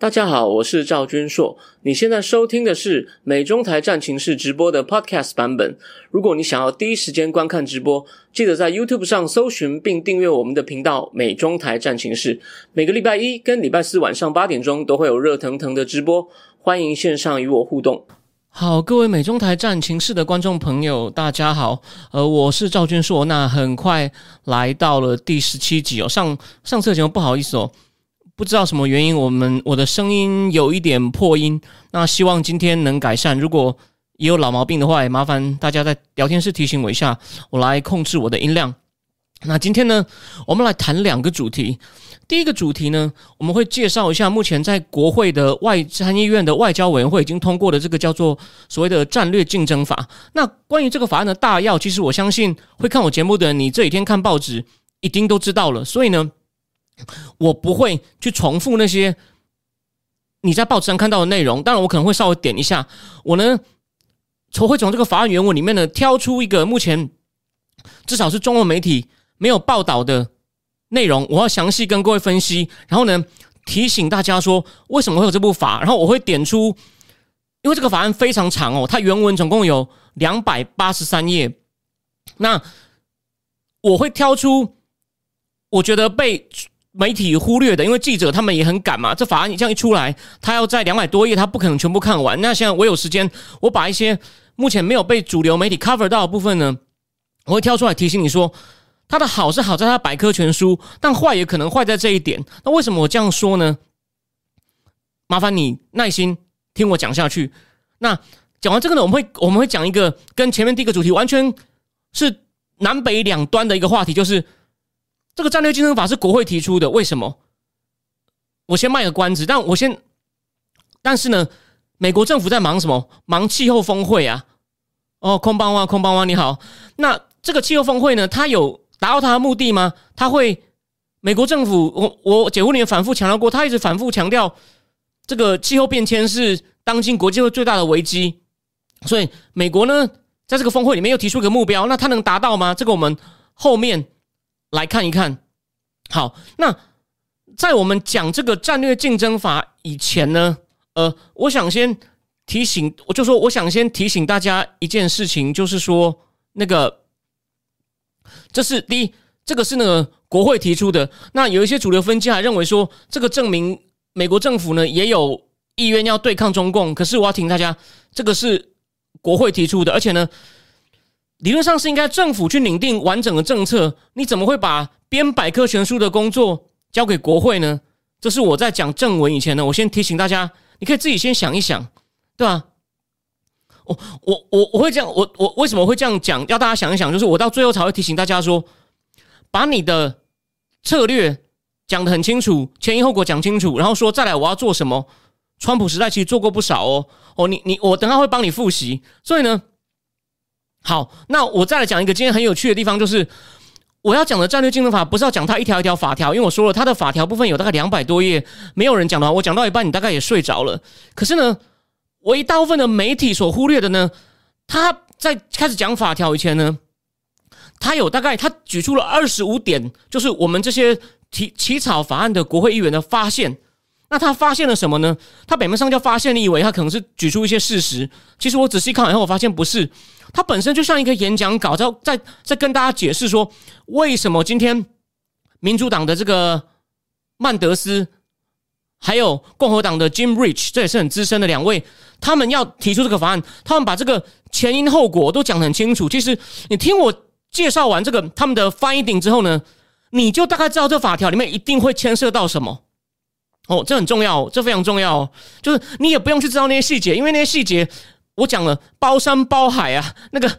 大家好，我是赵君硕。你现在收听的是美中台战情室直播的 Podcast 版本。如果你想要第一时间观看直播，记得在 YouTube 上搜寻并订阅我们的频道“美中台战情室”。每个礼拜一跟礼拜四晚上八点钟都会有热腾腾的直播，欢迎线上与我互动。好，各位美中台战情室的观众朋友，大家好。呃，我是赵君硕。那很快来到了第十七集哦，上上次节目不好意思哦。不知道什么原因，我们我的声音有一点破音，那希望今天能改善。如果也有老毛病的话，也麻烦大家在聊天室提醒我一下，我来控制我的音量。那今天呢，我们来谈两个主题。第一个主题呢，我们会介绍一下目前在国会的外参议院的外交委员会已经通过的这个叫做所谓的战略竞争法。那关于这个法案的大要，其实我相信会看我节目的你这几天看报纸一定都知道了。所以呢。我不会去重复那些你在报纸上看到的内容，当然我可能会稍微点一下。我呢，从会从这个法案原文里面呢挑出一个目前至少是中文媒体没有报道的内容，我要详细跟各位分析，然后呢提醒大家说为什么会有这部法，然后我会点出，因为这个法案非常长哦，它原文总共有两百八十三页，那我会挑出我觉得被。媒体忽略的，因为记者他们也很赶嘛。这法案你这样一出来，他要在两百多页，他不可能全部看完。那现在我有时间，我把一些目前没有被主流媒体 cover 到的部分呢，我会挑出来提醒你说，它的好是好在它百科全书，但坏也可能坏在这一点。那为什么我这样说呢？麻烦你耐心听我讲下去。那讲完这个呢，我们会我们会讲一个跟前面第一个主题完全是南北两端的一个话题，就是。这个战略竞争法是国会提出的，为什么？我先卖个关子，但我先，但是呢，美国政府在忙什么？忙气候峰会啊！哦，空邦哇，空邦哇，你好。那这个气候峰会呢，它有达到它的目的吗？它会美国政府，我我解户里面反复强调过，他一直反复强调，这个气候变迁是当今国际会最大的危机。所以美国呢，在这个峰会里面又提出一个目标，那它能达到吗？这个我们后面。来看一看，好，那在我们讲这个战略竞争法以前呢，呃，我想先提醒，我就说，我想先提醒大家一件事情，就是说，那个，这是第一，这个是那个国会提出的，那有一些主流分析还认为说，这个证明美国政府呢也有意愿要对抗中共，可是我要提醒大家，这个是国会提出的，而且呢。理论上是应该政府去拟定完整的政策，你怎么会把编百科全书的工作交给国会呢？这是我在讲正文以前呢，我先提醒大家，你可以自己先想一想，对吧？我我我我会这样，我我为什么会这样讲？要大家想一想，就是我到最后才会提醒大家说，把你的策略讲得很清楚，前因后果讲清楚，然后说再来我要做什么。川普时代其实做过不少哦，哦，你你我等下会帮你复习，所以呢。好，那我再来讲一个今天很有趣的地方，就是我要讲的战略竞争法，不是要讲它一条一条法条，因为我说了它的法条部分有大概两百多页，没有人讲的话，我讲到一半你大概也睡着了。可是呢，我一大部分的媒体所忽略的呢，他在开始讲法条以前呢，他有大概他举出了二十五点，就是我们这些起起草法案的国会议员的发现。那他发现了什么呢？他表面上叫发现，你以为他可能是举出一些事实，其实我仔细看以后，我发现不是。他本身就像一个演讲稿，在在在跟大家解释说，为什么今天民主党的这个曼德斯，还有共和党的 Jim Rich，这也是很资深的两位，他们要提出这个法案，他们把这个前因后果都讲得很清楚。其实你听我介绍完这个他们的 finding 之后呢，你就大概知道这法条里面一定会牵涉到什么。哦，这很重要，这非常重要。就是你也不用去知道那些细节，因为那些细节我讲了，包山包海啊，那个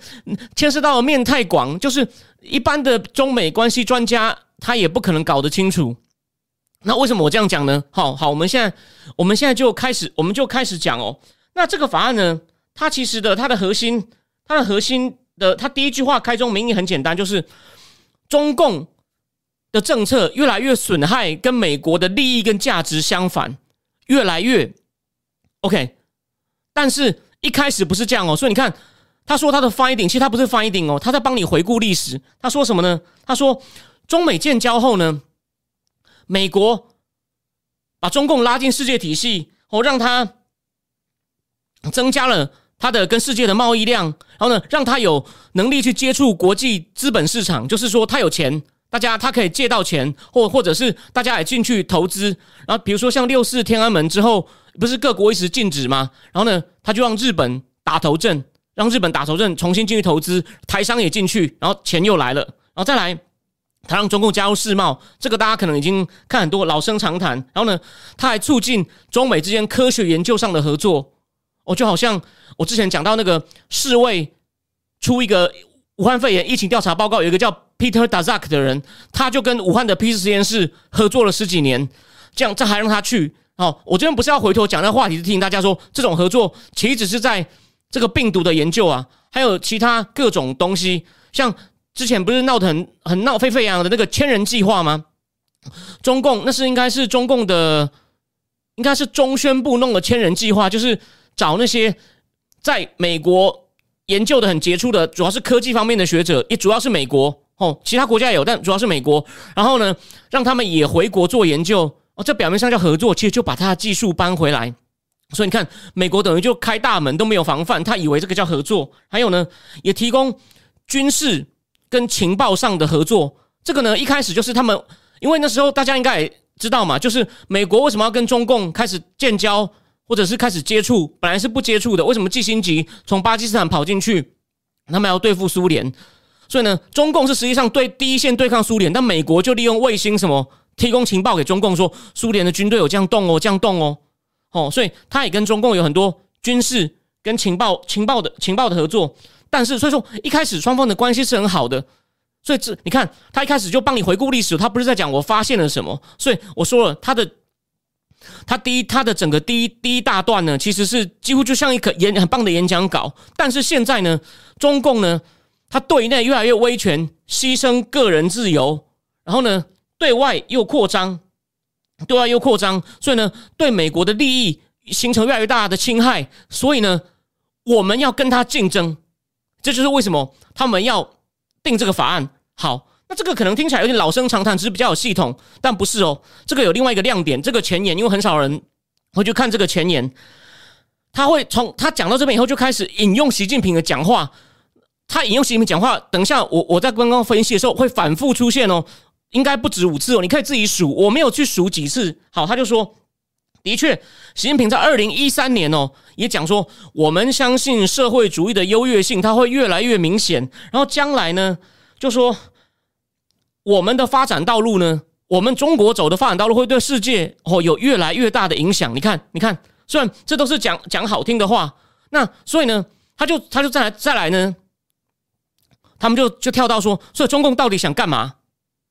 牵涉到面太广，就是一般的中美关系专家他也不可能搞得清楚。那为什么我这样讲呢？好好，我们现在我们现在就开始，我们就开始讲哦。那这个法案呢，它其实的它的核心，它的核心的，它第一句话开宗明义很简单，就是中共。的政策越来越损害跟美国的利益跟价值相反，越来越 OK。但是一开始不是这样哦，所以你看，他说他的 finding，其实他不是 finding 哦，他在帮你回顾历史。他说什么呢？他说中美建交后呢，美国把中共拉进世界体系，哦，让他增加了他的跟世界的贸易量，然后呢，让他有能力去接触国际资本市场，就是说他有钱，大家他可以借到钱，或或者是大家也进去投资。然后比如说像六四天安门之后，不是各国一直禁止吗？然后呢，他就让日本打头阵，让日本打头阵，重新进去投资，台商也进去，然后钱又来了，然后再来。他让中共加入世贸，这个大家可能已经看很多老生常谈。然后呢，他还促进中美之间科学研究上的合作。哦，就好像我之前讲到那个世卫出一个武汉肺炎疫情调查报告，有一个叫 Peter Dazak 的人，他就跟武汉的 P 实验室合作了十几年。这样，这还让他去？哦，我这边不是要回头讲那话题，是提醒大家说，这种合作其实是在这个病毒的研究啊，还有其他各种东西，像。之前不是闹得很很闹沸沸扬扬的那个千人计划吗？中共那是应该是中共的，应该是中宣部弄的千人计划，就是找那些在美国研究的很杰出的，主要是科技方面的学者，也主要是美国哦，其他国家也有，但主要是美国。然后呢，让他们也回国做研究哦，这表面上叫合作，其实就把他的技术搬回来。所以你看，美国等于就开大门都没有防范，他以为这个叫合作。还有呢，也提供军事。跟情报上的合作，这个呢，一开始就是他们，因为那时候大家应该也知道嘛，就是美国为什么要跟中共开始建交，或者是开始接触，本来是不接触的。为什么季新吉从巴基斯坦跑进去，他们要对付苏联？所以呢，中共是实际上对第一线对抗苏联，但美国就利用卫星什么提供情报给中共，说苏联的军队有这样动哦，这样动哦，哦，所以他也跟中共有很多军事跟情报情报的情报的合作。但是，所以说一开始双方的关系是很好的，所以这你看，他一开始就帮你回顾历史，他不是在讲我发现了什么。所以我说了，他的他第一，他的整个第一第一大段呢，其实是几乎就像一个演很棒的演讲稿。但是现在呢，中共呢，他对内越来越威权，牺牲个人自由，然后呢，对外又扩张，对外又扩张，所以呢，对美国的利益形成越来越大的侵害。所以呢，我们要跟他竞争。这就是为什么他们要定这个法案。好，那这个可能听起来有点老生常谈，只是比较有系统，但不是哦。这个有另外一个亮点，这个前言，因为很少人会去看这个前言，他会从他讲到这边以后就开始引用习近平的讲话。他引用习近平讲话，等一下我我在刚刚分析的时候会反复出现哦，应该不止五次哦，你可以自己数，我没有去数几次。好，他就说。的确，习近平在二零一三年哦，也讲说，我们相信社会主义的优越性，它会越来越明显。然后将来呢，就说我们的发展道路呢，我们中国走的发展道路会对世界哦有越来越大的影响。你看，你看，虽然这都是讲讲好听的话，那所以呢，他就他就再来再来呢，他们就就跳到说，所以中共到底想干嘛？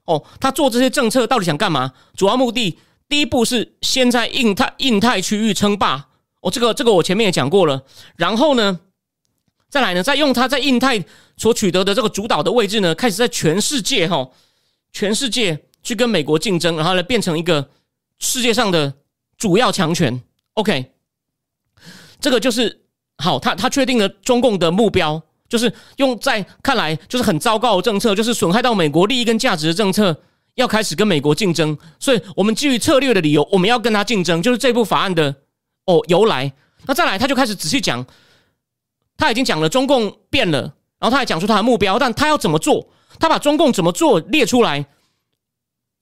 哦，他做这些政策到底想干嘛？主要目的。第一步是先在印太印太区域称霸，哦，这个这个我前面也讲过了。然后呢，再来呢，再用他在印太所取得的这个主导的位置呢，开始在全世界哈，全世界去跟美国竞争，然后呢，变成一个世界上的主要强权。OK，这个就是好，他他确定了中共的目标，就是用在看来就是很糟糕的政策，就是损害到美国利益跟价值的政策。要开始跟美国竞争，所以我们基于策略的理由，我们要跟他竞争，就是这部法案的哦由来。那再来，他就开始仔细讲，他已经讲了中共变了，然后他还讲出他的目标，但他要怎么做？他把中共怎么做列出来，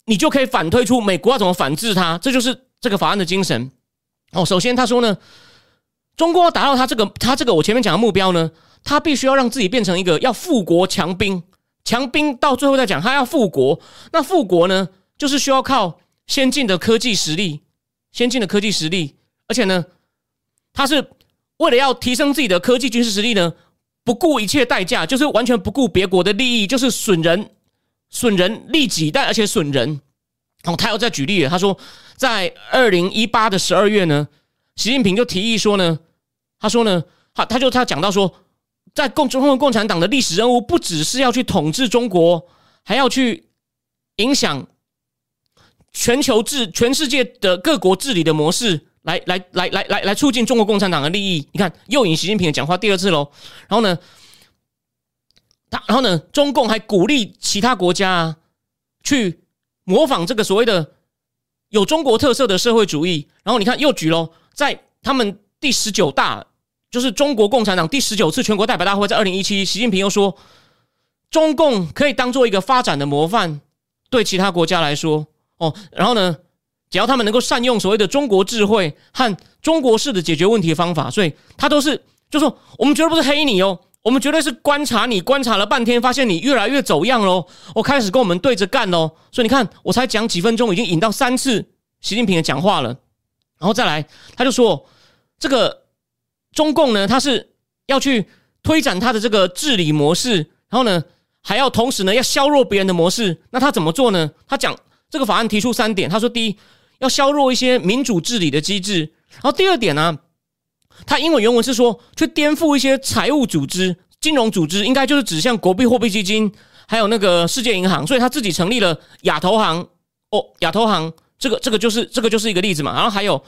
你就可以反推出美国要怎么反制他。这就是这个法案的精神。哦，首先他说呢，中国要达到他这个他这个我前面讲的目标呢，他必须要让自己变成一个要富国强兵。强兵到最后再讲，他要富国。那富国呢，就是需要靠先进的科技实力，先进的科技实力。而且呢，他是为了要提升自己的科技军事实力呢，不顾一切代价，就是完全不顾别国的利益，就是损人、损人利己，但而且损人。哦，他要再举例，他说，在二零一八的十二月呢，习近平就提议说呢，他说呢，他他就他讲到说。在共中共共产党的历史任务，不只是要去统治中国，还要去影响全球治全世界的各国治理的模式，来来来来来来促进中国共产党的利益。你看，又引习近平的讲话第二次喽。然后呢，他然后呢，中共还鼓励其他国家去模仿这个所谓的有中国特色的社会主义。然后你看又举喽，在他们第十九大，就是中国共产党第十九次全国代表大会，在二零一七，习近平又说，中共可以当做一个发展的模范，对其他国家来说哦。然后呢，只要他们能够善用所谓的中国智慧和中国式的解决问题方法，所以他都是就说，我们绝对不是黑你哦。我们绝对是观察你，观察了半天，发现你越来越走样喽。我开始跟我们对着干喽。所以你看，我才讲几分钟，已经引到三次习近平的讲话了。然后再来，他就说这个中共呢，他是要去推展他的这个治理模式，然后呢，还要同时呢要削弱别人的模式。那他怎么做呢？他讲这个法案提出三点，他说第一要削弱一些民主治理的机制，然后第二点呢。他英文原文是说，去颠覆一些财务组织、金融组织，应该就是指向国币货币基金，还有那个世界银行，所以他自己成立了亚投行。哦，亚投行这个这个就是这个就是一个例子嘛。然后还有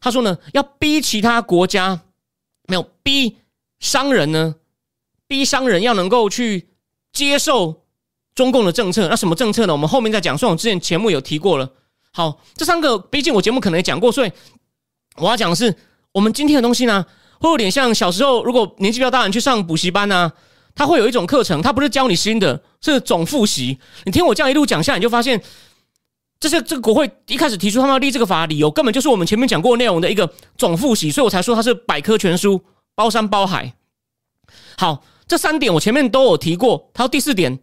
他说呢，要逼其他国家，没有逼商人呢，逼商人要能够去接受中共的政策。那什么政策呢？我们后面再讲。算我之前节目有提过了。好，这三个毕竟我节目可能也讲过，所以我要讲的是。我们今天的东西呢，会有点像小时候，如果年纪比较大，你去上补习班呢，他会有一种课程，他不是教你新的，是总复习。你听我这样一路讲下，你就发现，这些这个国会一开始提出他们要立这个法的理由，根本就是我们前面讲过内容的一个总复习，所以我才说它是百科全书，包山包海。好，这三点我前面都有提过。他说第四点，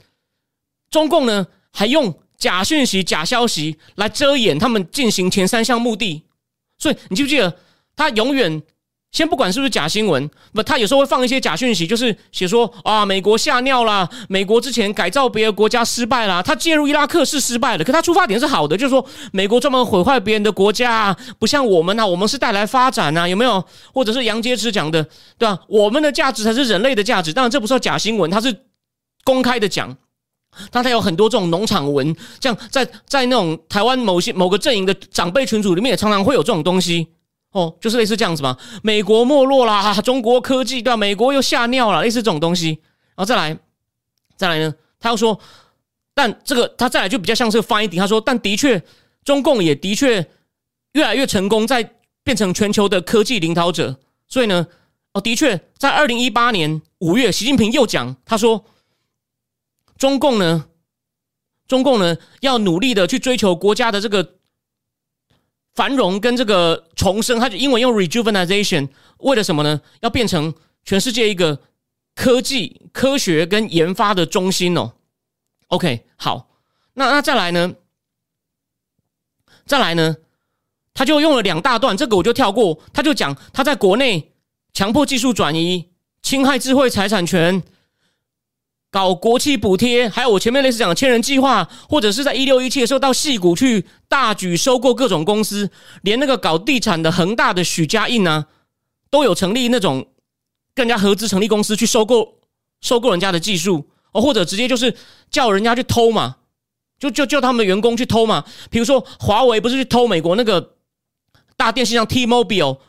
中共呢还用假讯息、假消息来遮掩他们进行前三项目的，所以你记不记得？他永远先不管是不是假新闻，不，他有时候会放一些假讯息，就是写说啊，美国吓尿啦，美国之前改造别的国家失败啦，他介入伊拉克是失败的，可他出发点是好的，就是说美国专门毁坏别人的国家，啊，不像我们啊，我们是带来发展啊，有没有？或者是杨洁篪讲的，对吧？我们的价值才是人类的价值，当然这不是假新闻，他是公开的讲，但他有很多这种农场文，像在在那种台湾某些某个阵营的长辈群组里面，也常常会有这种东西。哦，就是类似这样子嘛。美国没落啦，中国科技对吧？美国又吓尿了，类似这种东西。然后再来，再来呢？他又说，但这个他再来就比较像是 finding。他说，但的确，中共也的确越来越成功，在变成全球的科技领导者。所以呢，哦，的确，在二零一八年五月，习近平又讲，他说，中共呢，中共呢，要努力的去追求国家的这个。繁荣跟这个重生，它就英文用 rejuvenation，为了什么呢？要变成全世界一个科技、科学跟研发的中心哦。OK，好，那那再来呢？再来呢？他就用了两大段，这个我就跳过。他就讲他在国内强迫技术转移、侵害智慧财产权。搞国企补贴，还有我前面类似讲的千人计划，或者是在一六一七的时候到戏谷去大举收购各种公司，连那个搞地产的恒大的许家印啊，都有成立那种跟人家合资成立公司去收购收购人家的技术哦，或者直接就是叫人家去偷嘛，就就叫他们的员工去偷嘛。比如说华为不是去偷美国那个大电信商 T-Mobile。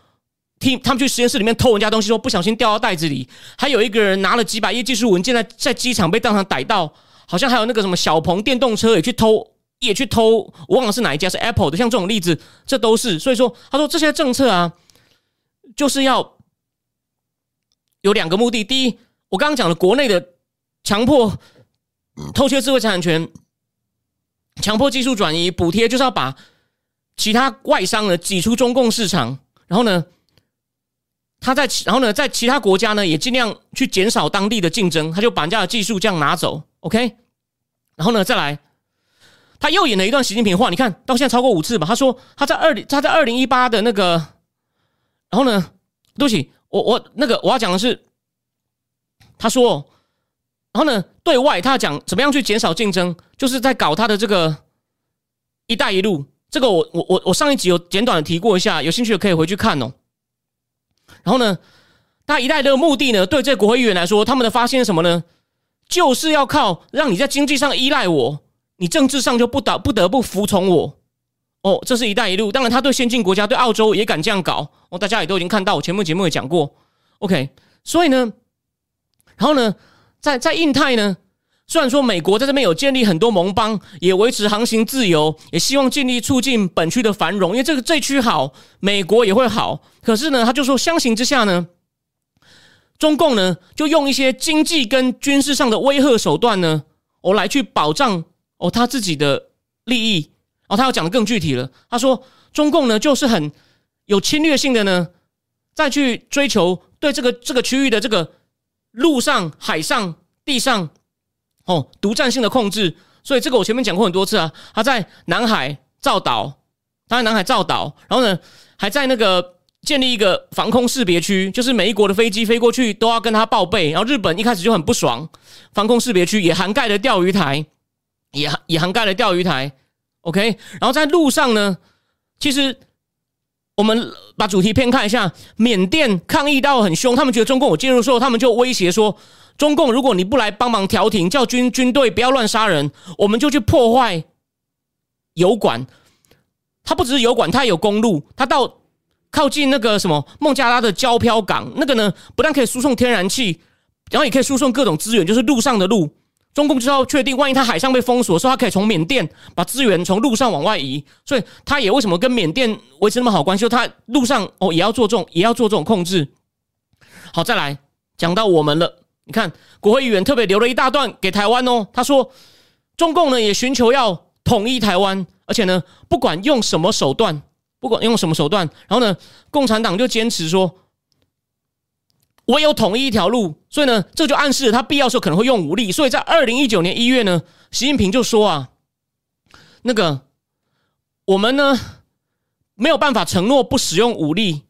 听他们去实验室里面偷人家东西，说不小心掉到袋子里。还有一个人拿了几百页技术文件在在机场被当场逮到，好像还有那个什么小鹏电动车也去偷，也去偷。我忘了是哪一家是 Apple 的，像这种例子，这都是。所以说，他说这些政策啊，就是要有两个目的。第一，我刚刚讲了国内的强迫偷窃智慧产权、强迫技术转移、补贴，就是要把其他外商呢挤出中共市场，然后呢。他在，然后呢，在其他国家呢，也尽量去减少当地的竞争，他就把人家的技术这样拿走，OK。然后呢，再来，他又演了一段习近平话，你看到现在超过五次吧？他说他在二零，他在二零一八的那个，然后呢，对不起，我我那个我要讲的是，他说，然后呢，对外他讲怎么样去减少竞争，就是在搞他的这个“一带一路”，这个我我我我上一集有简短的提过一下，有兴趣的可以回去看哦。然后呢，他一代的目的呢，对这国会议员来说，他们的发现是什么呢？就是要靠让你在经济上依赖我，你政治上就不得不得不服从我。哦，这是一带一路。当然，他对先进国家，对澳洲也敢这样搞。哦，大家也都已经看到，我前面节目也讲过。OK，所以呢，然后呢，在在印太呢，虽然说美国在这边有建立很多盟邦，也维持航行自由，也希望尽力促进本区的繁荣，因为这个这区好，美国也会好。可是呢，他就说相形之下呢，中共呢就用一些经济跟军事上的威吓手段呢，哦来去保障哦他自己的利益。哦，他要讲的更具体了，他说中共呢就是很有侵略性的呢，再去追求对这个这个区域的这个陆上、海上、地上。哦，独占性的控制，所以这个我前面讲过很多次啊。他在南海造岛，他在南海造岛，然后呢，还在那个建立一个防空识别区，就是每一国的飞机飞过去都要跟他报备。然后日本一开始就很不爽，防空识别区也涵盖了钓鱼台，也也涵盖了钓鱼台。OK，然后在路上呢，其实我们把主题偏看一下，缅甸抗议到很凶，他们觉得中共有介入，之后他们就威胁说。中共，如果你不来帮忙调停，叫军军队不要乱杀人，我们就去破坏油管。它不只是油管，它有公路，它到靠近那个什么孟加拉的胶漂港，那个呢不但可以输送天然气，然后也可以输送各种资源，就是陆上的路。中共就要确定，万一它海上被封锁，说它可以从缅甸把资源从陆上往外移，所以它也为什么跟缅甸维持那么好关系？就它路上哦也要做这种，也要做这种控制。好，再来讲到我们了。你看，国会议员特别留了一大段给台湾哦。他说，中共呢也寻求要统一台湾，而且呢，不管用什么手段，不管用什么手段，然后呢，共产党就坚持说，唯有统一一条路。所以呢，这就暗示他必要时候可能会用武力。所以在二零一九年一月呢，习近平就说啊，那个我们呢没有办法承诺不使用武力，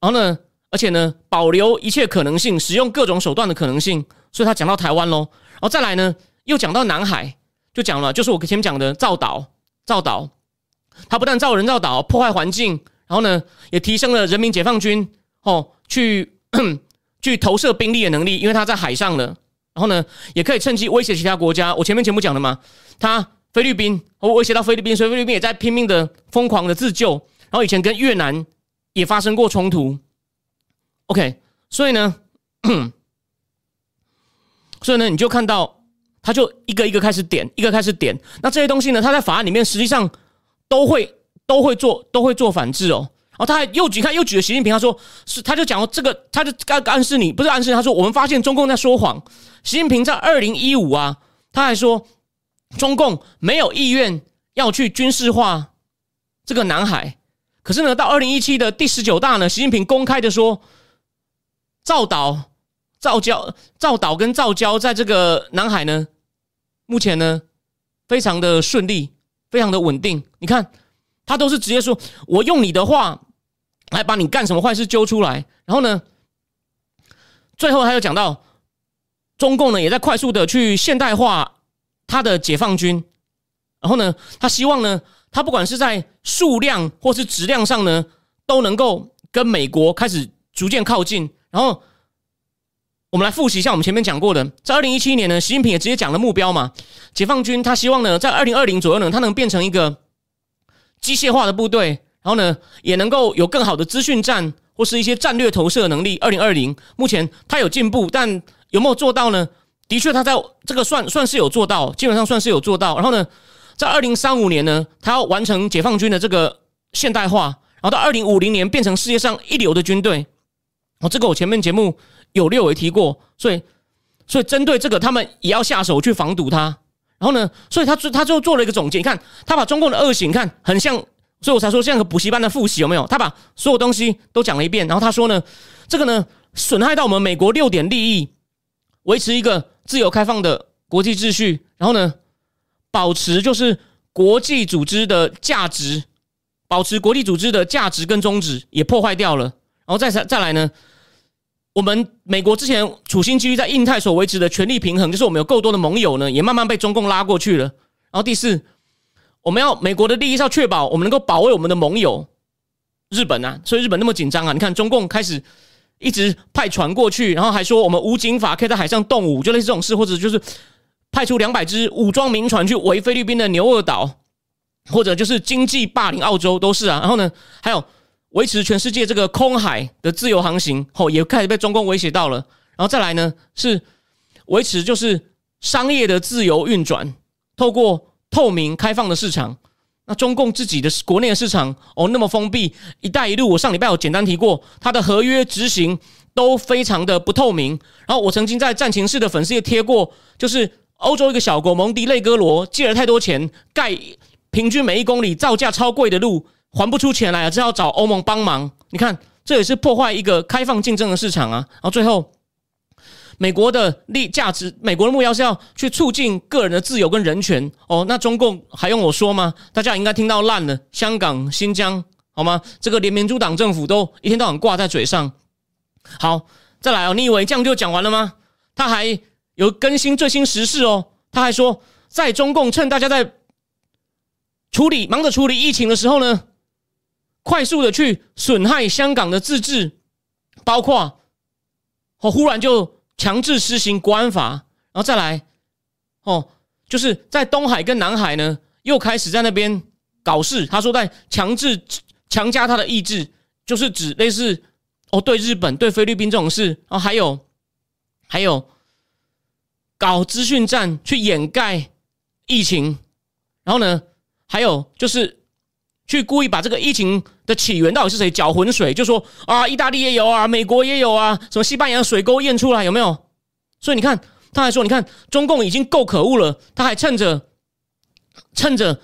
然后呢。而且呢，保留一切可能性，使用各种手段的可能性。所以他讲到台湾喽，然后再来呢，又讲到南海，就讲了，就是我前面讲的造岛，造岛。他不但造人造岛，破坏环境，然后呢，也提升了人民解放军哦，去 去投射兵力的能力，因为他在海上了。然后呢，也可以趁机威胁其他国家。我前面节目讲的嘛，他菲律宾，我威胁到菲律宾，所以菲律宾也在拼命的疯狂的自救。然后以前跟越南也发生过冲突。OK，所以呢，所以呢，你就看到，他就一个一个开始点，一个开始点。那这些东西呢，他在法案里面实际上都会都会做，都会做反制哦。然后他还又举，看又举了习近平，他说是，他就讲这个，他就暗暗示你，不是暗示他说，我们发现中共在说谎。习近平在二零一五啊，他还说中共没有意愿要去军事化这个南海。可是呢，到二零一七的第十九大呢，习近平公开的说。造岛、造礁、造岛跟造礁，在这个南海呢，目前呢，非常的顺利，非常的稳定。你看，他都是直接说，我用你的话来把你干什么坏事揪出来。然后呢，最后他又讲到，中共呢也在快速的去现代化他的解放军。然后呢，他希望呢，他不管是在数量或是质量上呢，都能够跟美国开始逐渐靠近。然后我们来复习一下我们前面讲过的，在二零一七年呢，习近平也直接讲了目标嘛，解放军他希望呢，在二零二零左右呢，他能变成一个机械化的部队，然后呢，也能够有更好的资讯战或是一些战略投射能力。二零二零目前他有进步，但有没有做到呢？的确，他在这个算算是有做到，基本上算是有做到。然后呢，在二零三五年呢，他要完成解放军的这个现代化，然后到二零五零年变成世界上一流的军队。哦，这个我前面节目有略微提过，所以所以针对这个，他们也要下手去防堵他。然后呢，所以他他就做了一个总结，你看他把中共的恶行看很像，所以我才说像个补习班的复习有没有？他把所有东西都讲了一遍，然后他说呢，这个呢损害到我们美国六点利益，维持一个自由开放的国际秩序，然后呢保持就是国际组织的价值，保持国际组织的价值跟宗旨也破坏掉了。然后再再再来呢？我们美国之前处心积虑在印太所维持的权力平衡，就是我们有够多的盟友呢，也慢慢被中共拉过去了。然后第四，我们要美国的利益是要确保我们能够保卫我们的盟友日本啊，所以日本那么紧张啊。你看中共开始一直派船过去，然后还说我们无警法可以在海上动武，就类似这种事，或者就是派出两百只武装民船去围菲律宾的牛二岛，或者就是经济霸凌澳洲，都是啊。然后呢，还有。维持全世界这个空海的自由航行，吼，也开始被中共威胁到了。然后再来呢，是维持就是商业的自由运转，透过透明开放的市场。那中共自己的国内的市场哦那么封闭，一带一路我上礼拜有简单提过，它的合约执行都非常的不透明。然后我曾经在战情室的粉丝也贴过，就是欧洲一个小国蒙迪内哥罗借了太多钱盖，平均每一公里造价超贵的路还不出钱来啊，只好找欧盟帮忙。你看这也是破坏一个开放竞争的市场啊。然后最后。美国的利价值，美国的目标是要去促进个人的自由跟人权哦。那中共还用我说吗？大家应该听到烂了。香港、新疆，好吗？这个连民主党政府都一天到晚挂在嘴上。好，再来哦。你以为这样就讲完了吗？他还有更新最新时事哦。他还说，在中共趁大家在处理忙着处理疫情的时候呢，快速的去损害香港的自治，包括哦，忽然就。强制施行国安法，然后再来，哦，就是在东海跟南海呢，又开始在那边搞事。他说在强制强加他的意志，就是指类似哦，对日本、对菲律宾这种事，然后还有还有搞资讯战去掩盖疫情，然后呢，还有就是去故意把这个疫情的起源到底是谁搅浑水，就说啊，意大利也有啊，美国也有啊，什么西班牙水沟验出来有没有？所以你看，他还说：“你看，中共已经够可恶了，他还趁着趁着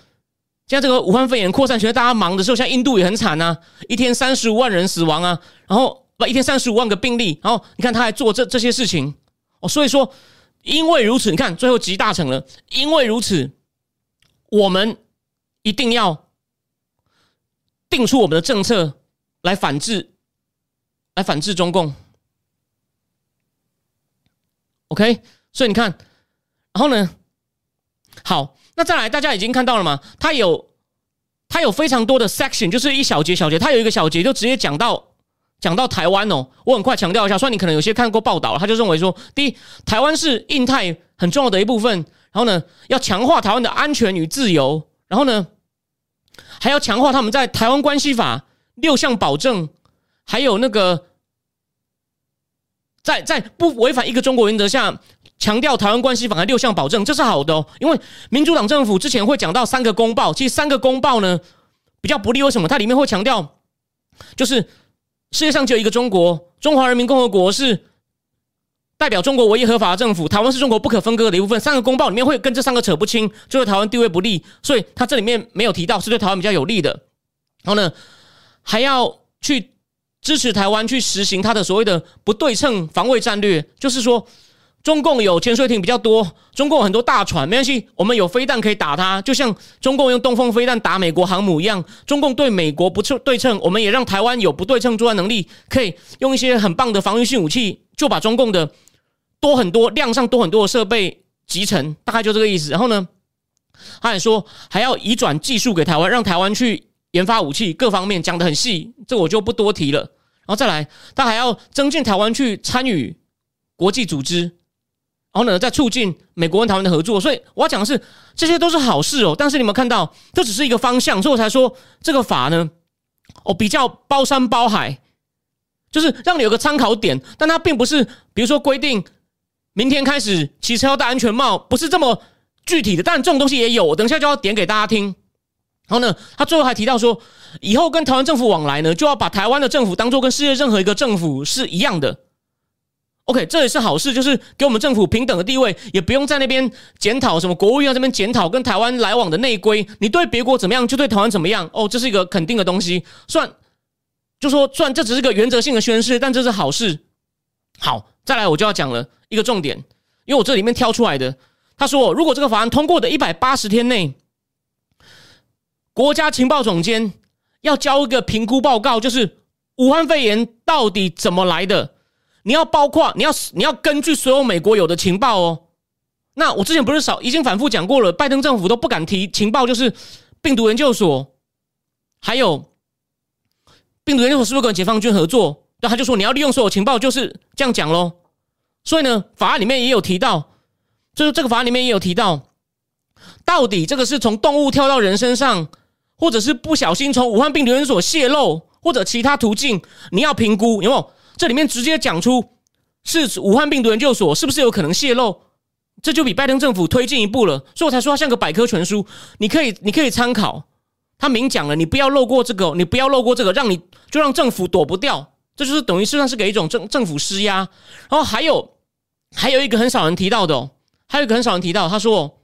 现在这个武汉肺炎扩散，觉得大家忙的时候，像印度也很惨啊，一天三十五万人死亡啊，然后不一天三十五万个病例，然后你看他还做这这些事情哦。所以说，因为如此，你看最后集大成了。因为如此，我们一定要定出我们的政策来反制，来反制中共。” OK，所以你看，然后呢？好，那再来，大家已经看到了吗？它有，它有非常多的 section，就是一小节小节，它有一个小节就直接讲到讲到台湾哦。我很快强调一下，虽然你可能有些看过报道，他就认为说，第一，台湾是印太很重要的一部分，然后呢，要强化台湾的安全与自由，然后呢，还要强化他们在台湾关系法六项保证，还有那个。在在不违反一个中国原则下，强调台湾关系法的六项保证，这是好的。因为民主党政府之前会讲到三个公报，其实三个公报呢比较不利。为什么？它里面会强调，就是世界上只有一个中国，中华人民共和国是代表中国唯一合法的政府，台湾是中国不可分割的一部分。三个公报里面会跟这三个扯不清，就对台湾地位不利，所以他这里面没有提到是对台湾比较有利的。然后呢，还要去。支持台湾去实行他的所谓的不对称防卫战略，就是说，中共有潜水艇比较多，中共很多大船，没关系，我们有飞弹可以打它，就像中共用东风飞弹打美国航母一样。中共对美国不称对称，我们也让台湾有不对称作战能力，可以用一些很棒的防御性武器，就把中共的多很多量上多很多的设备集成，大概就这个意思。然后呢，他还说还要移转技术给台湾，让台湾去。研发武器各方面讲的很细，这我就不多提了。然后再来，他还要增进台湾去参与国际组织，然后呢，再促进美国跟台湾的合作。所以我要讲的是，这些都是好事哦。但是你们看到，这只是一个方向，所以我才说这个法呢，哦，比较包山包海，就是让你有个参考点。但它并不是，比如说规定明天开始骑车要戴安全帽，不是这么具体的。但这种东西也有，等一下就要点给大家听。然后呢，他最后还提到说，以后跟台湾政府往来呢，就要把台湾的政府当做跟世界任何一个政府是一样的。OK，这也是好事，就是给我们政府平等的地位，也不用在那边检讨什么国务院这边检讨跟台湾来往的内规。你对别国怎么样，就对台湾怎么样。哦，这是一个肯定的东西。算，就说算，这只是个原则性的宣誓，但这是好事。好，再来我就要讲了一个重点，因为我这里面挑出来的，他说，如果这个法案通过的一百八十天内。国家情报总监要交一个评估报告，就是武汉肺炎到底怎么来的？你要包括你要 你要根据所有美国有的情报哦。那我之前不是少已经反复讲过了，拜登政府都不敢提情报，就是病毒研究所，还有病毒研究所是不是跟解放军合作？那他就说你要利用所有情报，就是这样讲喽。所以呢，法案里面也有提到，就是这个法案里面也有提到，到底这个是从动物跳到人身上。或者是不小心从武汉病毒研究所泄露，或者其他途径，你要评估有没有？这里面直接讲出是武汉病毒研究所是不是有可能泄露？这就比拜登政府推进一步了，所以我才说它像个百科全书，你可以你可以参考。他明讲了，你不要漏过这个，你不要漏过这个，让你就让政府躲不掉，这就是等于实际上是给一种政政府施压。然后还有还有一个很少人提到的，哦，还有一个很少人提到，他说，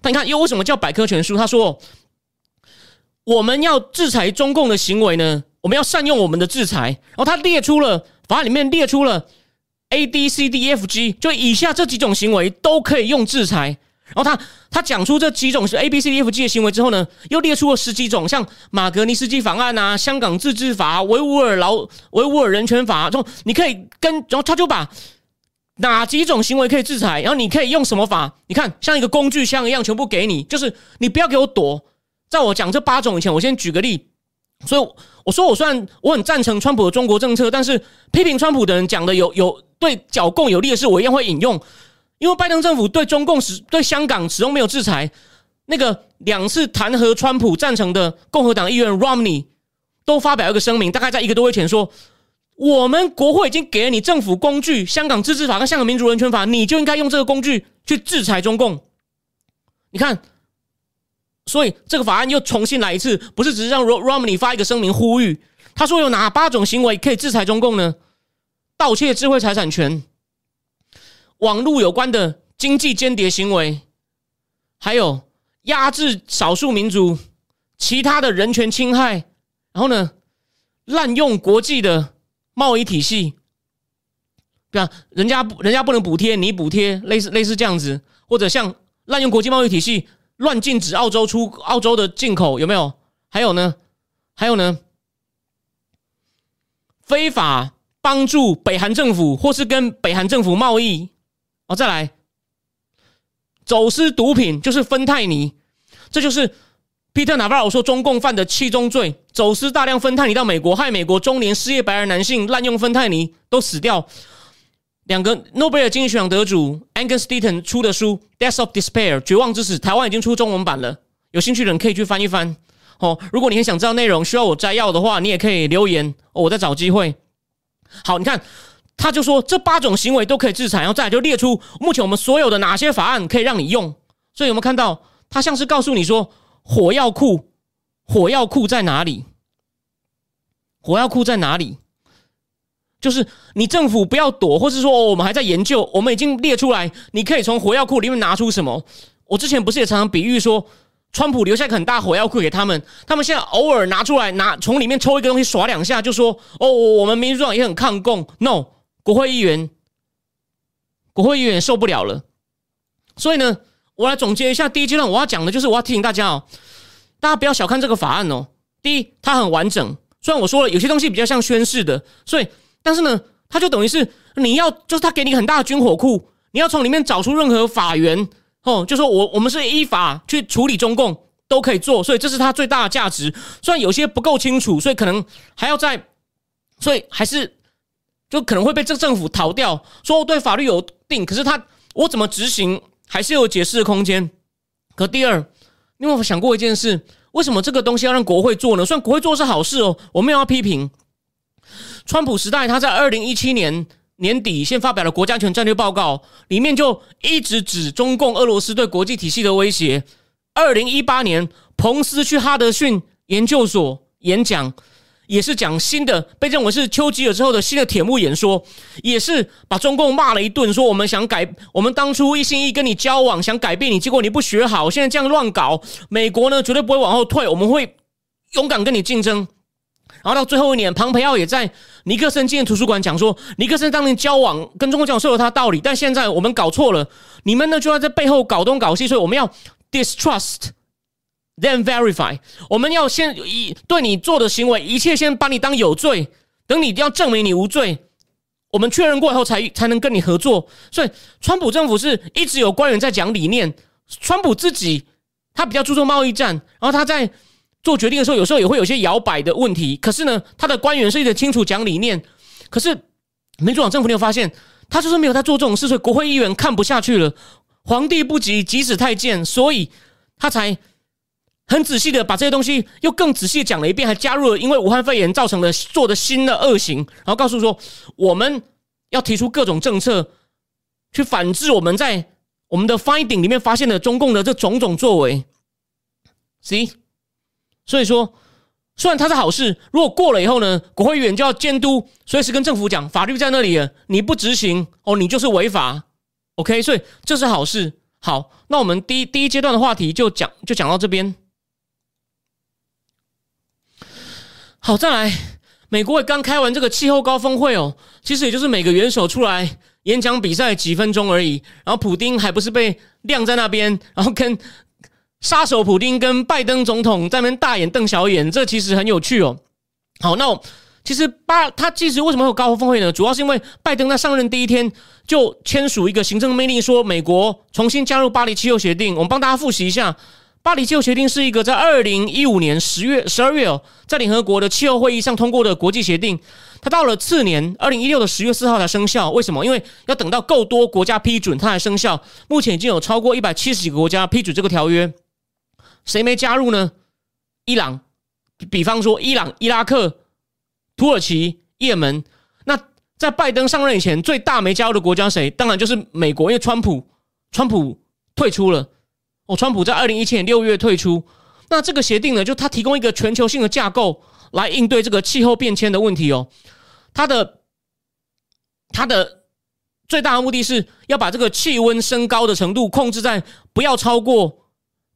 但你看又为什么叫百科全书？他说我们要制裁中共的行为呢，我们要善用我们的制裁。然后他列出了法里面列出了 A D C D F G，就以下这几种行为都可以用制裁。然后他他讲出这几种是 A B C D F G 的行为之后呢，又列出了十几种，像马格尼斯基法案啊、香港自治法、维吾尔劳维吾尔人权法，就你可以跟，然后他就把哪几种行为可以制裁，然后你可以用什么法？你看像一个工具箱一样，全部给你，就是你不要给我躲。在我讲这八种以前，我先举个例。所以我说，我虽然我很赞成川普的中国政策，但是批评川普的人讲的有有对剿共有利的事，我一样会引用。因为拜登政府对中共始对香港始终没有制裁，那个两次弹劾川普赞成的共和党议员 Romney 都发表一个声明，大概在一个多月前说，我们国会已经给了你政府工具，香港自治法跟香港民主人权法，你就应该用这个工具去制裁中共。你看，所以这个法案又重新来一次，不是只是让 Romney 发一个声明呼吁，他说有哪八种行为可以制裁中共呢？盗窃智慧财产权。网络有关的经济间谍行为，还有压制少数民族、其他的人权侵害，然后呢，滥用国际的贸易体系，对啊，人家人家不能补贴，你补贴，类似类似这样子，或者像滥用国际贸易体系，乱禁止澳洲出澳洲的进口，有没有？还有呢？还有呢？非法帮助北韩政府，或是跟北韩政府贸易。哦，再来，走私毒品就是芬太尼，这就是皮特纳瓦尔说中共犯的七宗罪：走私大量芬太尼到美国，害美国中年失业白人男性滥用芬太尼都死掉。两个诺贝尔经济学奖得主 Angus Deaton 出的书《Death of Despair》绝望之死，台湾已经出中文版了，有兴趣的人可以去翻一翻。哦，如果你很想知道内容，需要我摘要的话，你也可以留言，我再找机会。好，你看。他就说这八种行为都可以制裁，然后再就列出目前我们所有的哪些法案可以让你用。所以有没有看到？他像是告诉你说火药库，火药库在哪里？火药库在哪里？就是你政府不要躲，或是说我们还在研究，我们已经列出来，你可以从火药库里面拿出什么？我之前不是也常常比喻说，川普留下一个很大火药库给他们，他们现在偶尔拿出来拿从里面抽一个东西耍两下，就说哦，我们民主党也很抗共。No。国会议员，国会议员受不了了，所以呢，我来总结一下第一阶段我要讲的就是我要提醒大家哦，大家不要小看这个法案哦。第一，它很完整，虽然我说了有些东西比较像宣誓的，所以但是呢，它就等于是你要就是他给你很大的军火库，你要从里面找出任何法源哦，就说我我们是依法去处理中共都可以做，所以这是它最大的价值。虽然有些不够清楚，所以可能还要再，所以还是。就可能会被这政府逃掉，说对法律有定，可是他我怎么执行还是有解释的空间。可第二，你有没有想过一件事？为什么这个东西要让国会做呢？虽然国会做是好事哦，我没有要批评。川普时代他在二零一七年年底先发表了国家权战略报告，里面就一直指中共、俄罗斯对国际体系的威胁。二零一八年，彭斯去哈德逊研究所演讲。也是讲新的，被认为是丘吉尔之后的新的铁幕演说，也是把中共骂了一顿，说我们想改，我们当初一心一意跟你交往，想改变你，结果你不学好，现在这样乱搞，美国呢绝对不会往后退，我们会勇敢跟你竞争。然后到最后一年，庞培奥也在尼克森纪念图书馆讲说，尼克森当年交往跟中国交往是有他道理，但现在我们搞错了，你们呢就要在背后搞东搞西，所以我们要 distrust。Then verify，我们要先以对你做的行为，一切先把你当有罪，等你一定要证明你无罪，我们确认过以后才才能跟你合作。所以，川普政府是一直有官员在讲理念，川普自己他比较注重贸易战，然后他在做决定的时候，有时候也会有些摇摆的问题。可是呢，他的官员是一直清楚讲理念。可是民主党政府你有发现，他就是没有在做这种事，所以国会议员看不下去了。皇帝不急急死太监，所以他才。很仔细的把这些东西又更仔细讲了一遍，还加入了因为武汉肺炎造成的做的新的恶行，然后告诉说我们要提出各种政策去反制我们在我们的 finding 里面发现的中共的这种种作为，C，所以说虽然它是好事，如果过了以后呢，国会议员就要监督，随时跟政府讲，法律在那里了，你不执行哦，你就是违法，OK，所以这是好事。好，那我们第一第一阶段的话题就讲就讲到这边。好，再来，美国也刚开完这个气候高峰会哦，其实也就是每个元首出来演讲比赛几分钟而已，然后普丁还不是被晾在那边，然后跟杀手普丁跟拜登总统在那边大眼瞪小眼，这其实很有趣哦。好，那其实巴他其实为什么会有高峰会呢？主要是因为拜登在上任第一天就签署一个行政命令，说美国重新加入巴黎气候协定。我们帮大家复习一下。巴黎气候协定是一个在二零一五年十月十二月哦，在联合国的气候会议上通过的国际协定。它到了次年二零一六的十月四号才生效。为什么？因为要等到够多国家批准它才生效。目前已经有超过一百七十几个国家批准这个条约。谁没加入呢？伊朗，比方说伊朗、伊拉克、土耳其、也门。那在拜登上任以前，最大没加入的国家谁？当然就是美国，因为川普，川普退出了。哦，川普在二零一七年六月退出，那这个协定呢，就它提供一个全球性的架构来应对这个气候变迁的问题哦。它的它的最大的目的是要把这个气温升高的程度控制在不要超过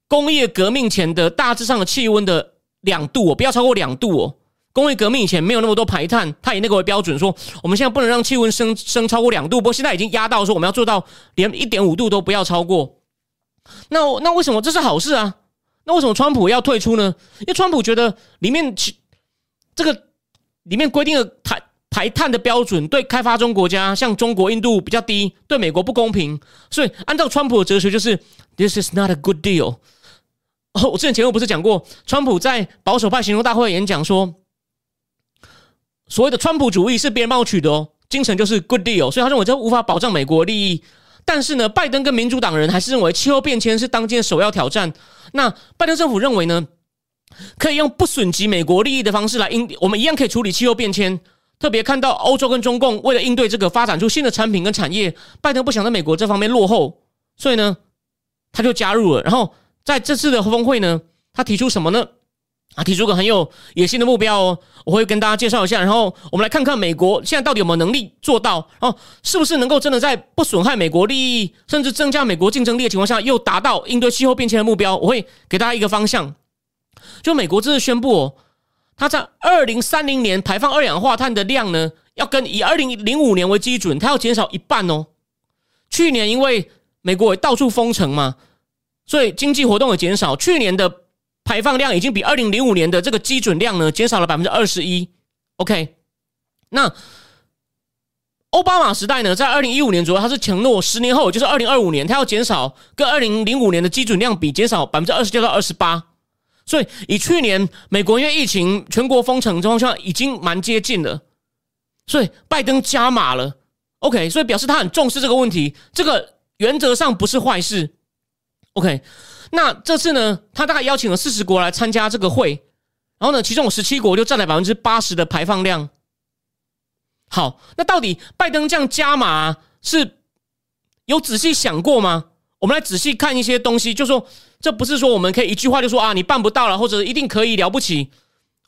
工业革命前的大致上的气温的两度哦，不要超过两度哦。工业革命以前没有那么多排碳，它以那个为标准，说我们现在不能让气温升升超过两度，不过现在已经压到说我们要做到连一点五度都不要超过。那那为什么这是好事啊？那为什么川普要退出呢？因为川普觉得里面其这个里面规定的排排碳的标准对开发中国家像中国、印度比较低，对美国不公平，所以按照川普的哲学就是 This is not a good deal。哦，我之前节目不是讲过，川普在保守派行动大会演讲说，所谓的川普主义是别人帮我取的哦，精神就是 good deal，所以他认为这无法保障美国利益。但是呢，拜登跟民主党人还是认为气候变迁是当今的首要挑战。那拜登政府认为呢，可以用不损及美国利益的方式来应，我们一样可以处理气候变迁。特别看到欧洲跟中共为了应对这个，发展出新的产品跟产业，拜登不想在美国这方面落后，所以呢，他就加入了。然后在这次的峰会呢，他提出什么呢？啊，提出个很有野心的目标哦，我会跟大家介绍一下。然后我们来看看美国现在到底有没有能力做到，哦是不是能够真的在不损害美国利益，甚至增加美国竞争力的情况下，又达到应对气候变迁的目标？我会给大家一个方向。就美国这次宣布哦，它在二零三零年排放二氧化碳的量呢，要跟以二零零五年为基准，它要减少一半哦。去年因为美国到处封城嘛，所以经济活动也减少。去年的。排放量已经比二零零五年的这个基准量呢减少了百分之二十一。OK，那奥巴马时代呢，在二零一五年左右，他是承诺十年后，就是二零二五年，他要减少跟二零零五年的基准量比，减少百分之二十六到二十八。所以以去年美国因为疫情全国封城状况下，已经蛮接近了。所以拜登加码了。OK，所以表示他很重视这个问题，这个原则上不是坏事。OK。那这次呢，他大概邀请了四十国来参加这个会，然后呢，其中有十七国就占了百分之八十的排放量。好，那到底拜登这样加码是有仔细想过吗？我们来仔细看一些东西，就说这不是说我们可以一句话就说啊，你办不到了，或者一定可以了不起。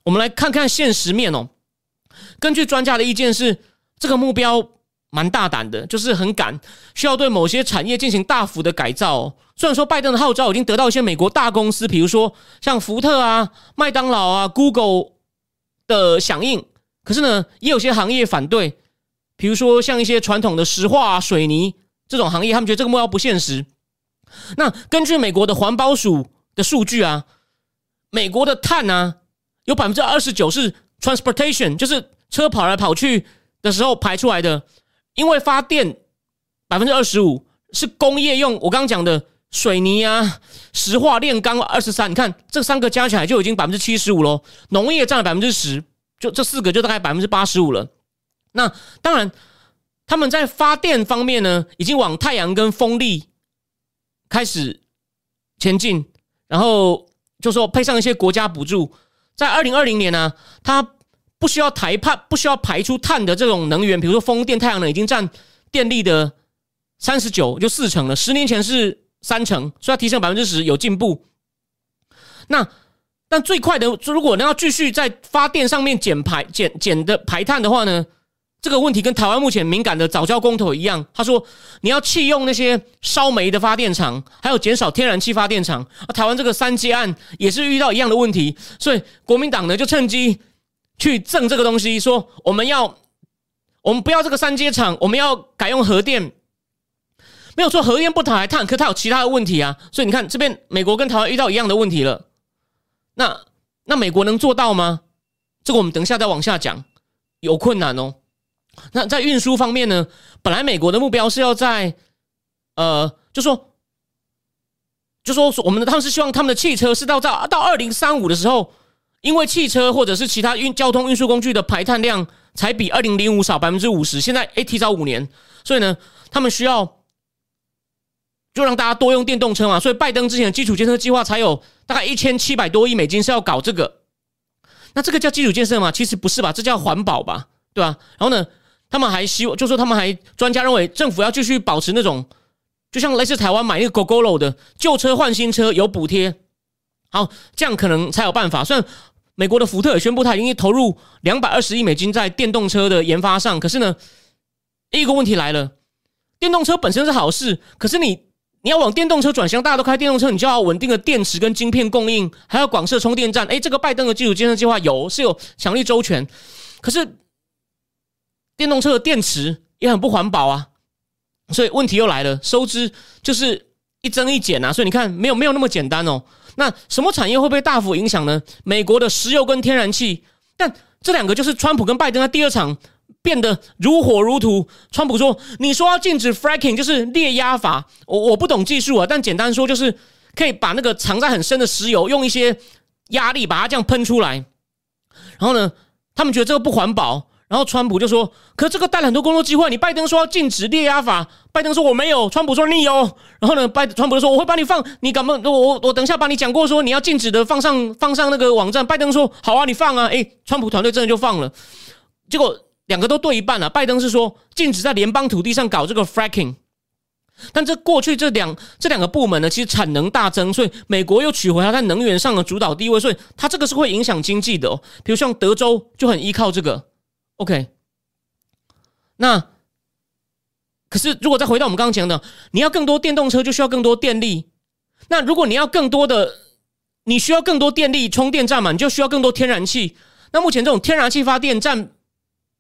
我们来看看现实面哦。根据专家的意见是，这个目标。蛮大胆的，就是很敢，需要对某些产业进行大幅的改造。虽然说拜登的号召已经得到一些美国大公司，比如说像福特啊、麦当劳啊、Google 的响应，可是呢，也有些行业反对，比如说像一些传统的石化啊、水泥这种行业，他们觉得这个目标不现实。那根据美国的环保署的数据啊，美国的碳啊，有百分之二十九是 transportation，就是车跑来跑去的时候排出来的。因为发电百分之二十五是工业用，我刚刚讲的水泥啊、石化炼钢二十三，你看这三个加起来就已经百分之七十五喽。农业占了百分之十，就这四个就大概百分之八十五了。那当然，他们在发电方面呢，已经往太阳跟风力开始前进，然后就说配上一些国家补助，在二零二零年呢，它。不需要排碳、不需要排出碳的这种能源，比如说风电、太阳能，已经占电力的三十九就四成了，十年前是三成，所以它提升百分之十有进步。那但最快的，如果能要继续在发电上面减排减减的排碳的话呢？这个问题跟台湾目前敏感的早教公投一样，他说你要弃用那些烧煤的发电厂，还有减少天然气发电厂。啊，台湾这个三阶案也是遇到一样的问题，所以国民党呢就趁机去赠这个东西，说我们要我们不要这个三阶厂，我们要改用核电。没有说核电不讨碳，可它有其他的问题啊。所以你看这边美国跟台湾遇到一样的问题了。那那美国能做到吗？这个我们等一下再往下讲，有困难哦。那在运输方面呢？本来美国的目标是要在，呃，就说，就说我们的他们是希望他们的汽车是到到到二零三五的时候，因为汽车或者是其他运交通运输工具的排碳量才比二零零五少百分之五十。现在诶提早五年，所以呢，他们需要就让大家多用电动车嘛。所以拜登之前的基础建设计划才有大概一千七百多亿美金是要搞这个。那这个叫基础建设吗？其实不是吧，这叫环保吧，对吧？然后呢？他们还希望，就说他们还专家认为政府要继续保持那种，就像类似台湾买那个 GoGoLo 的旧车换新车有补贴，好，这样可能才有办法。虽然美国的福特也宣布他已经投入两百二十亿美金在电动车的研发上，可是呢，一个问题来了，电动车本身是好事，可是你你要往电动车转向，大家都开电动车，你就要稳定的电池跟晶片供应，还要广设充电站。诶，这个拜登的基础建设计划有是有强力周全，可是。电动车的电池也很不环保啊，所以问题又来了，收支就是一增一减啊，所以你看没有没有那么简单哦。那什么产业会被大幅影响呢？美国的石油跟天然气，但这两个就是川普跟拜登在第二场变得如火如荼。川普说：“你说要禁止 fracking，就是裂压法，我我不懂技术啊，但简单说就是可以把那个藏在很深的石油用一些压力把它这样喷出来，然后呢，他们觉得这个不环保。”然后川普就说：“可这个带了很多工作机会。你拜登说要禁止裂压法，拜登说我没有，川普说你有。然后呢，拜川普就说我会帮你放，你敢不？我我我等一下帮你讲过，说你要禁止的放上放上那个网站。拜登说好啊，你放啊。诶，川普团队真的就放了。结果两个都对一半了。拜登是说禁止在联邦土地上搞这个 fracking，但这过去这两这两个部门呢，其实产能大增，所以美国又取回它在能源上的主导地位，所以它这个是会影响经济的。哦。比如像德州就很依靠这个。” OK，那可是如果再回到我们刚刚讲的，你要更多电动车就需要更多电力。那如果你要更多的，你需要更多电力充电站嘛，你就需要更多天然气。那目前这种天然气发电占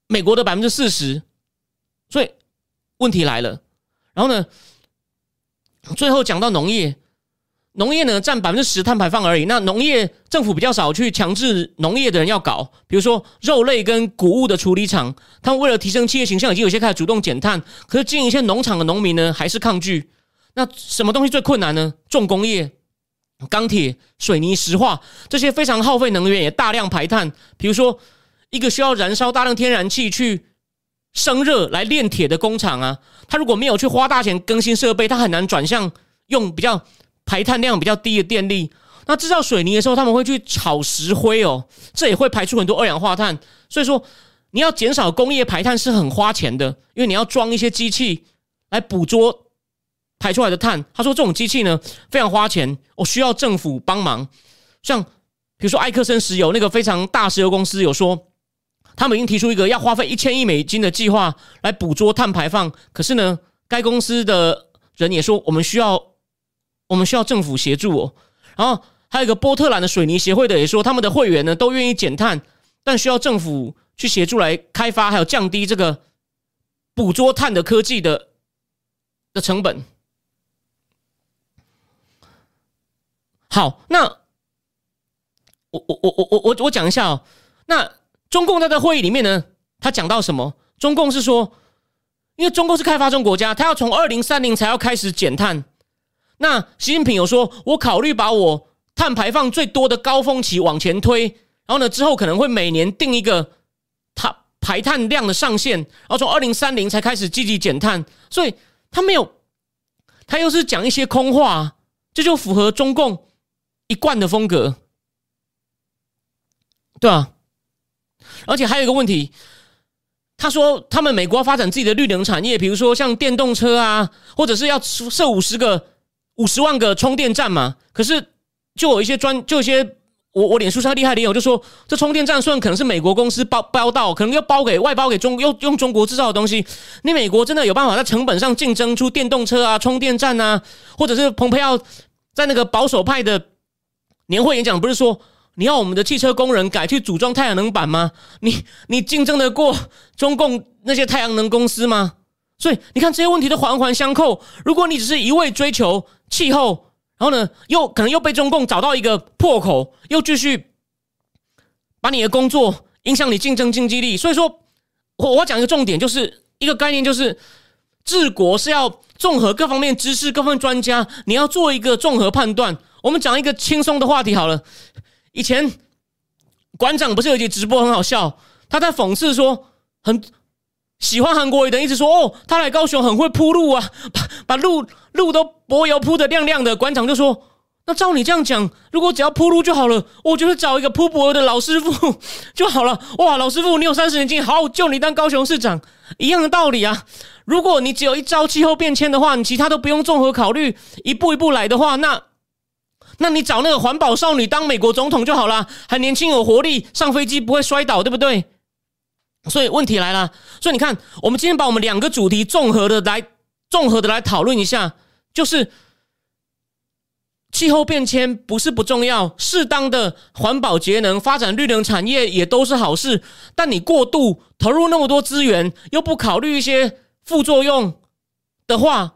美国的百分之四十，所以问题来了。然后呢，最后讲到农业。农业呢占百分之十碳排放而已。那农业政府比较少去强制农业的人要搞，比如说肉类跟谷物的处理厂，他们为了提升企业形象，已经有些开始主动减碳。可是经营一些农场的农民呢，还是抗拒。那什么东西最困难呢？重工业、钢铁、水泥、石化这些非常耗费能源，也大量排碳。比如说一个需要燃烧大量天然气去生热来炼铁的工厂啊，它如果没有去花大钱更新设备，它很难转向用比较。排碳量比较低的电力，那制造水泥的时候，他们会去炒石灰哦，这也会排出很多二氧化碳。所以说，你要减少工业排碳是很花钱的，因为你要装一些机器来捕捉排出来的碳。他说这种机器呢非常花钱，我需要政府帮忙。像比如说埃克森石油那个非常大石油公司有说，他们已经提出一个要花费一千亿美金的计划来捕捉碳排放。可是呢，该公司的人也说，我们需要。我们需要政府协助哦，然后还有一个波特兰的水泥协会的也说，他们的会员呢都愿意减碳，但需要政府去协助来开发，还有降低这个捕捉碳的科技的的成本。好，那我我我我我我我讲一下哦，那中共在会议里面呢，他讲到什么？中共是说，因为中共是开发中国家，他要从二零三零才要开始减碳。那习近平有说，我考虑把我碳排放最多的高峰期往前推，然后呢，之后可能会每年定一个碳排碳量的上限，然后从二零三零才开始积极减碳。所以他没有，他又是讲一些空话，这就符合中共一贯的风格，对啊。而且还有一个问题。他说他们美国要发展自己的绿能产业，比如说像电动车啊，或者是要设五十个、五十万个充电站嘛。可是就有一些专，就一些我我脸书上厉害的友就说，这充电站虽然可能是美国公司包包到，可能要包给外包给中，用用中国制造的东西。你美国真的有办法在成本上竞争出电动车啊、充电站啊，或者是蓬佩奥在那个保守派的年会演讲不是说？你要我们的汽车工人改去组装太阳能板吗？你你竞争得过中共那些太阳能公司吗？所以你看这些问题都环环相扣。如果你只是一味追求气候，然后呢，又可能又被中共找到一个破口，又继续把你的工作影响你竞争经济力。所以说，我我讲一个重点，就是一个概念，就是治国是要综合各方面知识、各方面专家，你要做一个综合判断。我们讲一个轻松的话题好了。以前馆长不是有一集直播很好笑，他在讽刺说，很喜欢韩国人，一直说哦，他来高雄很会铺路啊，把把路路都柏油铺的亮亮的。馆长就说，那照你这样讲，如果只要铺路就好了，我就是找一个铺柏油的老师傅 就好了。哇，老师傅，你有三十年经验，好，就你当高雄市长，一样的道理啊。如果你只有一招气候变迁的话，你其他都不用综合考虑，一步一步来的话，那。那你找那个环保少女当美国总统就好了，很年轻有活力，上飞机不会摔倒，对不对？所以问题来了，所以你看，我们今天把我们两个主题综合的来综合的来讨论一下，就是气候变迁不是不重要，适当的环保节能、发展绿能产业也都是好事，但你过度投入那么多资源，又不考虑一些副作用的话，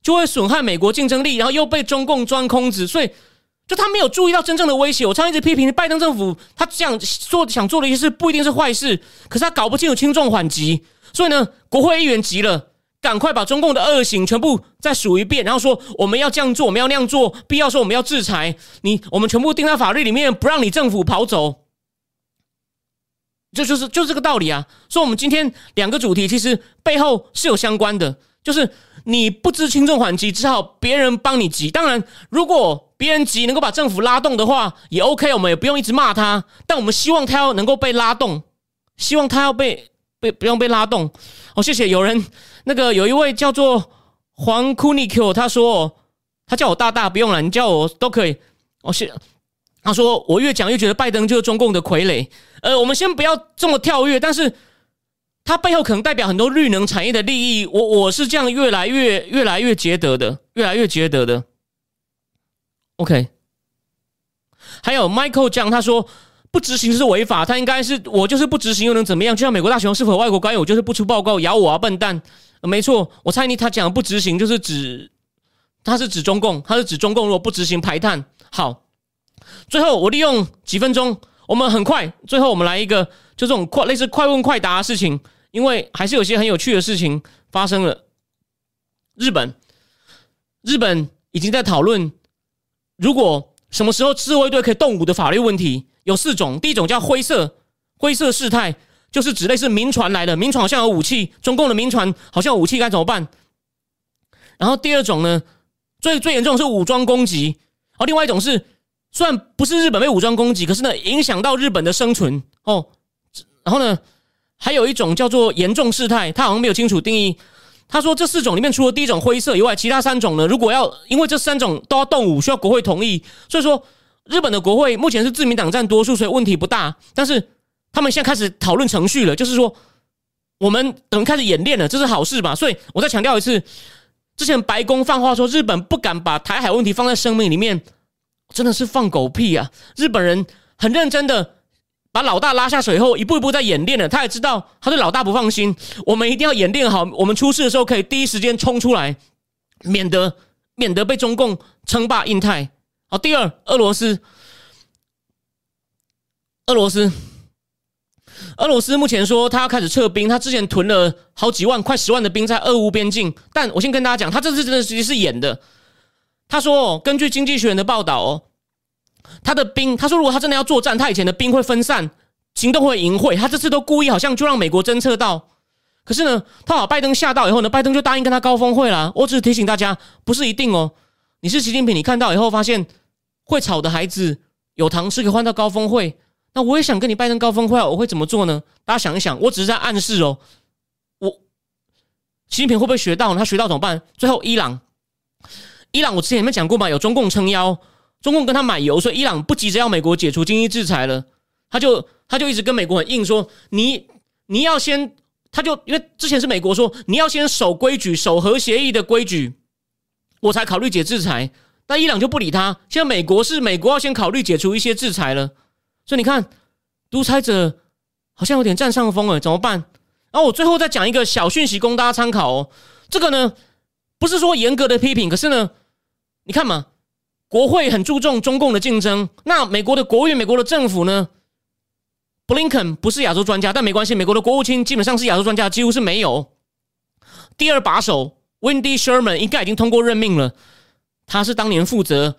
就会损害美国竞争力，然后又被中共钻空子，所以。就他没有注意到真正的威胁。我常一直批评拜登政府，他这样做想做的一些事不一定是坏事，可是他搞不清楚轻重缓急。所以呢，国会议员急了，赶快把中共的恶行全部再数一遍，然后说我们要这样做，我们要那样做，必要说我们要制裁你，我们全部定在法律里面，不让你政府跑走。这就是就这个道理啊。所以，我们今天两个主题其实背后是有相关的，就是你不知轻重缓急，只好别人帮你急。当然，如果别人急能够把政府拉动的话也 OK，我们也不用一直骂他，但我们希望他要能够被拉动，希望他要被被不用被拉动。哦，谢谢有人那个有一位叫做黄 Kuniq，他说他叫我大大不用了，你叫我都可以。哦，谢他说我越讲越觉得拜登就是中共的傀儡。呃，我们先不要这么跳跃，但是他背后可能代表很多绿能产业的利益。我我是这样越来越越来越觉得的，越来越觉得的。OK，还有 Michael 讲，他说不执行是违法，他应该是我就是不执行又能怎么样？就像美国大雄是否外国官员，我就是不出报告咬我啊，笨蛋！没错，我猜你他讲不执行就是指他是指中共，他是指中共如果不执行排碳。好，最后我利用几分钟，我们很快，最后我们来一个就这种快类似快问快答的事情，因为还是有些很有趣的事情发生了。日本，日本已经在讨论。如果什么时候自卫队可以动武的法律问题有四种，第一种叫灰色灰色事态，就是指类似民船来的，民船好像有武器，中共的民船好像有武器该怎么办？然后第二种呢，最最严重是武装攻击，哦，另外一种是虽然不是日本被武装攻击，可是呢影响到日本的生存哦，然后呢还有一种叫做严重事态，他好像没有清楚定义。他说：“这四种里面，除了第一种灰色以外，其他三种呢？如果要因为这三种都要动武，需要国会同意。所以说，日本的国会目前是自民党占多数，所以问题不大。但是他们现在开始讨论程序了，就是说我们等于开始演练了，这是好事吧？所以我再强调一次，之前白宫放话说日本不敢把台海问题放在生命里面，真的是放狗屁啊！日本人很认真的。”把老大拉下水后，一步一步在演练了。他也知道他对老大不放心，我们一定要演练好，我们出事的时候可以第一时间冲出来，免得免得被中共称霸印太。好，第二，俄罗斯，俄罗斯，俄罗斯目前说他要开始撤兵，他之前囤了好几万、快十万的兵在俄乌边境。但我先跟大家讲，他这次真的实是演的。他说，根据经济学人的报道哦。他的兵，他说如果他真的要作战，他以前的兵会分散，行动会淫秽。他这次都故意好像就让美国侦测到，可是呢，他把拜登吓到以后呢，拜登就答应跟他高峰会了。我只是提醒大家，不是一定哦。你是习近平，你看到以后发现会吵的孩子有糖吃，可以换到高峰会。那我也想跟你拜登高峰会，我会怎么做呢？大家想一想，我只是在暗示哦，我习近平会不会学到呢？他学到怎么办？最后，伊朗，伊朗我之前有没有讲过嘛？有中共撑腰，中共跟他买油，所以伊朗不急着要美国解除经济制裁了，他就他就一直跟美国很硬说，你你要先，他就因为之前是美国说你要先守规矩，守核协议的规矩，我才考虑解制裁。但伊朗就不理他。现在美国是美国要先考虑解除一些制裁了，所以你看，独裁者好像有点占上风了，怎么办？然后我最后再讲一个小讯息供大家参考哦。这个呢，不是说严格的批评，可是呢，你看嘛，国会很注重中共的竞争。那美国的国务院、美国的政府呢，布林肯不是亚洲专家，但没关系，美国的国务卿基本上是亚洲专家，几乎是没有。第二把手 Wendy Sherman 应该已经通过任命了，他是当年负责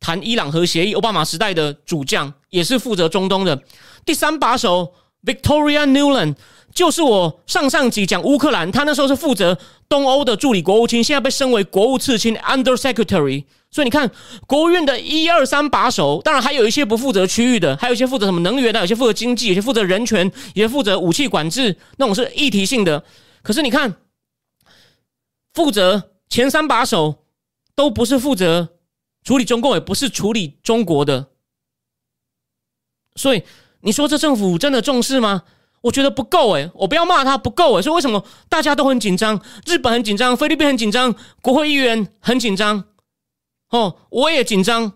谈伊朗核协议、奥巴马时代的主将，也是负责中东的。第三把手 Victoria Nuland。就是我上上集讲乌克兰，他那时候是负责东欧的助理国务卿，现在被升为国务次卿 （Under Secretary）。所以你看，国务院的一二三把手，当然还有一些不负责区域的，还有一些负责什么能源的，有些负责经济，有些负责人权，有些负责武器管制，那种是议题性的。可是你看，负责前三把手都不是负责处理中共，也不是处理中国的。所以你说这政府真的重视吗？我觉得不够诶，我不要骂他不够诶，所以为什么大家都很紧张？日本很紧张，菲律宾很紧张，国会议员很紧张，哦，我也紧张，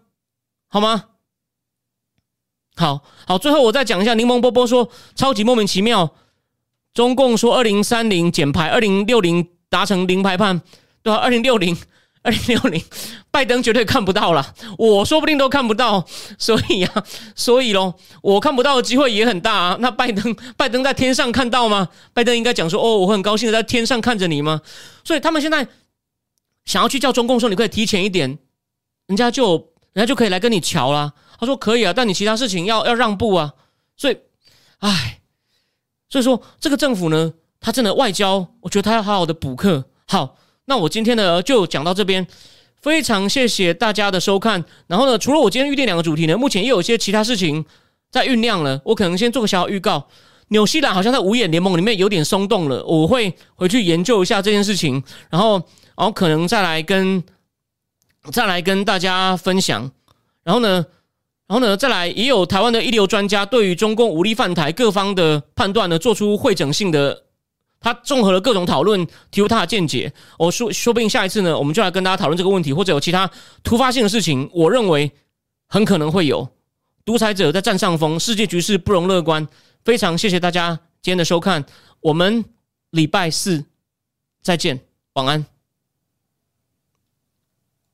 好吗？好好，最后我再讲一下，柠檬波波说超级莫名其妙，中共说二零三零减排，二零六零达成零排放，对吧？二零六零。二零六零，拜登绝对看不到了，我说不定都看不到，所以呀，所以咯，我看不到的机会也很大啊。那拜登，拜登在天上看到吗？拜登应该讲说，哦，我很高兴的在天上看着你吗？所以他们现在想要去叫中共说，你可以提前一点，人家就人家就可以来跟你瞧啦。他说可以啊，但你其他事情要要让步啊。所以，唉，所以说这个政府呢，他真的外交，我觉得他要好好的补课，好。那我今天呢就讲到这边，非常谢谢大家的收看。然后呢，除了我今天预定两个主题呢，目前也有一些其他事情在酝酿了。我可能先做个小小预告。纽西兰好像在五眼联盟里面有点松动了，我会回去研究一下这件事情，然后然后可能再来跟再来跟大家分享。然后呢，然后呢，再来也有台湾的一流专家对于中共武力犯台各方的判断呢，做出会整性的。他综合了各种讨论，提出他的见解。我说，说不定下一次呢，我们就来跟大家讨论这个问题，或者有其他突发性的事情。我认为很可能会有独裁者在占上风，世界局势不容乐观。非常谢谢大家今天的收看，我们礼拜四再见，晚安。